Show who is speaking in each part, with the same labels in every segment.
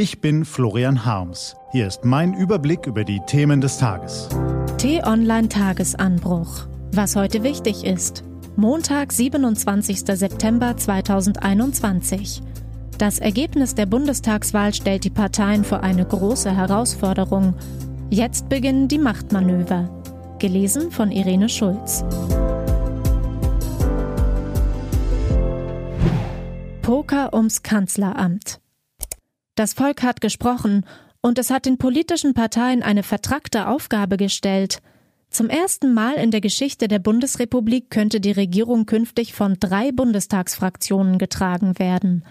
Speaker 1: Ich bin Florian Harms. Hier ist mein Überblick über die Themen des Tages.
Speaker 2: T-Online Tagesanbruch. Was heute wichtig ist. Montag, 27. September 2021. Das Ergebnis der Bundestagswahl stellt die Parteien vor eine große Herausforderung. Jetzt beginnen die Machtmanöver. Gelesen von Irene Schulz. Poker ums Kanzleramt. Das Volk hat gesprochen und es hat den politischen Parteien eine vertrackte Aufgabe gestellt. Zum ersten Mal in der Geschichte der Bundesrepublik könnte die Regierung künftig von drei Bundestagsfraktionen getragen werden.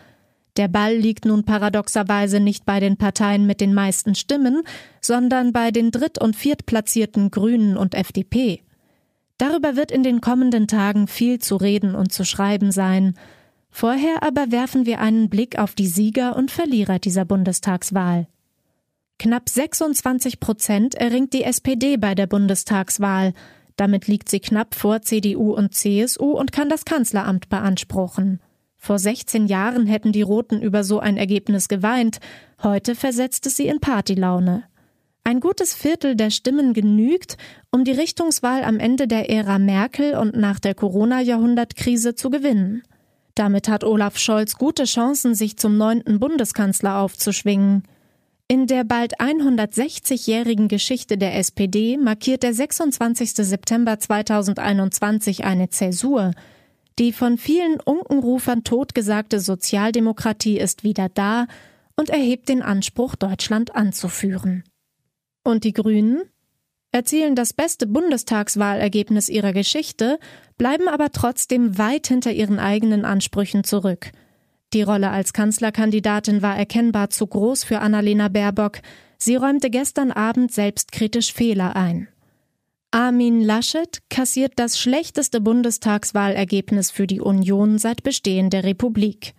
Speaker 2: Der Ball liegt nun paradoxerweise nicht bei den Parteien mit den meisten Stimmen, sondern bei den dritt- und viertplatzierten Grünen und FDP. Darüber wird in den kommenden Tagen viel zu reden und zu schreiben sein. Vorher aber werfen wir einen Blick auf die Sieger und Verlierer dieser Bundestagswahl. Knapp 26 Prozent erringt die SPD bei der Bundestagswahl. Damit liegt sie knapp vor CDU und CSU und kann das Kanzleramt beanspruchen. Vor 16 Jahren hätten die Roten über so ein Ergebnis geweint. Heute versetzt es sie in Partylaune. Ein gutes Viertel der Stimmen genügt, um die Richtungswahl am Ende der Ära Merkel und nach der Corona-Jahrhundertkrise zu gewinnen. Damit hat Olaf Scholz gute Chancen, sich zum neunten Bundeskanzler aufzuschwingen. In der bald 160-jährigen Geschichte der SPD markiert der 26. September 2021 eine Zäsur. Die von vielen Unkenrufern totgesagte Sozialdemokratie ist wieder da und erhebt den Anspruch, Deutschland anzuführen. Und die Grünen? Erzielen das beste Bundestagswahlergebnis ihrer Geschichte, bleiben aber trotzdem weit hinter ihren eigenen Ansprüchen zurück. Die Rolle als Kanzlerkandidatin war erkennbar zu groß für Annalena Baerbock. Sie räumte gestern Abend selbstkritisch Fehler ein. Armin Laschet kassiert das schlechteste Bundestagswahlergebnis für die Union seit Bestehen der Republik.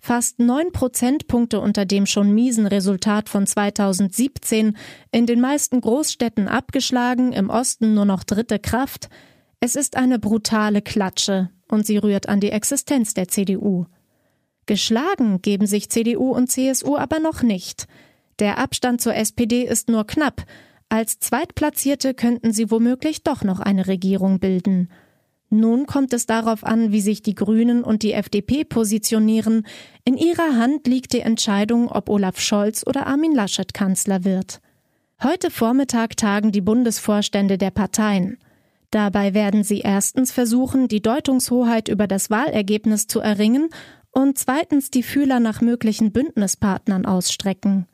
Speaker 2: Fast neun Prozentpunkte unter dem schon miesen Resultat von 2017, in den meisten Großstädten abgeschlagen, im Osten nur noch dritte Kraft. Es ist eine brutale Klatsche und sie rührt an die Existenz der CDU. Geschlagen geben sich CDU und CSU aber noch nicht. Der Abstand zur SPD ist nur knapp. Als Zweitplatzierte könnten sie womöglich doch noch eine Regierung bilden. Nun kommt es darauf an, wie sich die Grünen und die FDP positionieren. In ihrer Hand liegt die Entscheidung, ob Olaf Scholz oder Armin Laschet Kanzler wird. Heute Vormittag tagen die Bundesvorstände der Parteien. Dabei werden sie erstens versuchen, die Deutungshoheit über das Wahlergebnis zu erringen und zweitens die Fühler nach möglichen Bündnispartnern ausstrecken.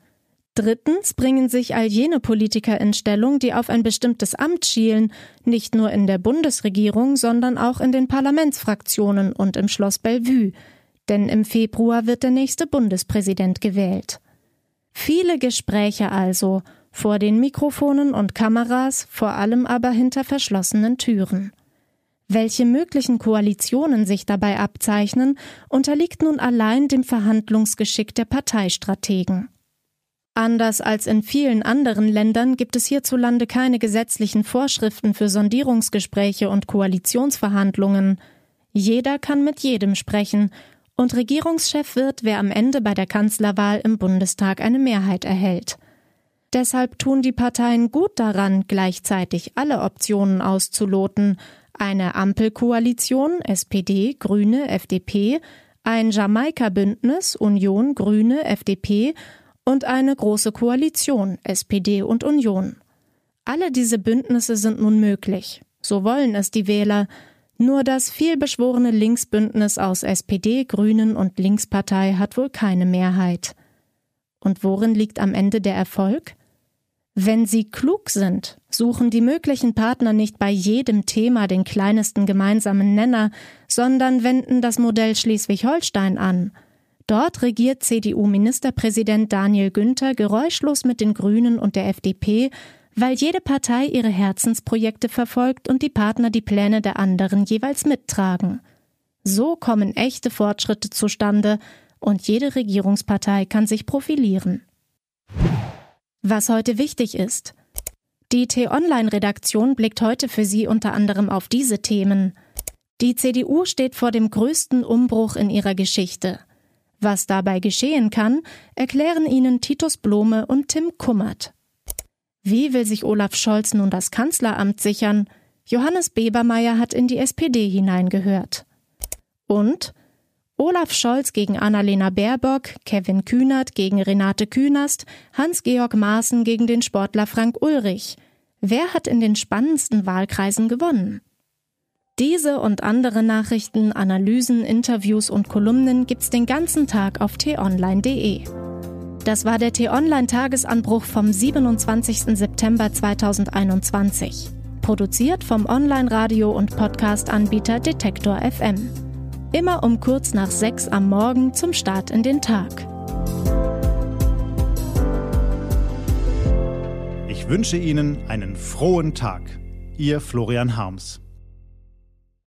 Speaker 2: Drittens bringen sich all jene Politiker in Stellung, die auf ein bestimmtes Amt schielen, nicht nur in der Bundesregierung, sondern auch in den Parlamentsfraktionen und im Schloss Bellevue. Denn im Februar wird der nächste Bundespräsident gewählt. Viele Gespräche also, vor den Mikrofonen und Kameras, vor allem aber hinter verschlossenen Türen. Welche möglichen Koalitionen sich dabei abzeichnen, unterliegt nun allein dem Verhandlungsgeschick der Parteistrategen. Anders als in vielen anderen Ländern gibt es hierzulande keine gesetzlichen Vorschriften für Sondierungsgespräche und Koalitionsverhandlungen. Jeder kann mit jedem sprechen, und Regierungschef wird, wer am Ende bei der Kanzlerwahl im Bundestag eine Mehrheit erhält. Deshalb tun die Parteien gut daran, gleichzeitig alle Optionen auszuloten, eine Ampelkoalition SPD, Grüne, FDP, ein Jamaika-Bündnis Union, Grüne, FDP und eine große Koalition SPD und Union. Alle diese Bündnisse sind nun möglich. So wollen es die Wähler. Nur das vielbeschworene Linksbündnis aus SPD, Grünen und Linkspartei hat wohl keine Mehrheit. Und worin liegt am Ende der Erfolg? Wenn sie klug sind, suchen die möglichen Partner nicht bei jedem Thema den kleinsten gemeinsamen Nenner, sondern wenden das Modell Schleswig-Holstein an – Dort regiert CDU-Ministerpräsident Daniel Günther geräuschlos mit den Grünen und der FDP, weil jede Partei ihre Herzensprojekte verfolgt und die Partner die Pläne der anderen jeweils mittragen. So kommen echte Fortschritte zustande und jede Regierungspartei kann sich profilieren. Was heute wichtig ist. Die T-Online-Redaktion blickt heute für Sie unter anderem auf diese Themen. Die CDU steht vor dem größten Umbruch in ihrer Geschichte. Was dabei geschehen kann, erklären Ihnen Titus Blome und Tim Kummert. Wie will sich Olaf Scholz nun das Kanzleramt sichern? Johannes Bebermeier hat in die SPD hineingehört. Und Olaf Scholz gegen Annalena Baerbock, Kevin Kühnert gegen Renate Künast, Hans-Georg Maaßen gegen den Sportler Frank Ulrich. Wer hat in den spannendsten Wahlkreisen gewonnen? Diese und andere Nachrichten, Analysen, Interviews und Kolumnen gibt's den ganzen Tag auf t-online.de. Das war der T-Online-Tagesanbruch vom 27. September 2021. Produziert vom Online-Radio- und Podcast-Anbieter Detektor FM. Immer um kurz nach sechs am Morgen zum Start in den Tag.
Speaker 1: Ich wünsche Ihnen einen frohen Tag. Ihr Florian Harms.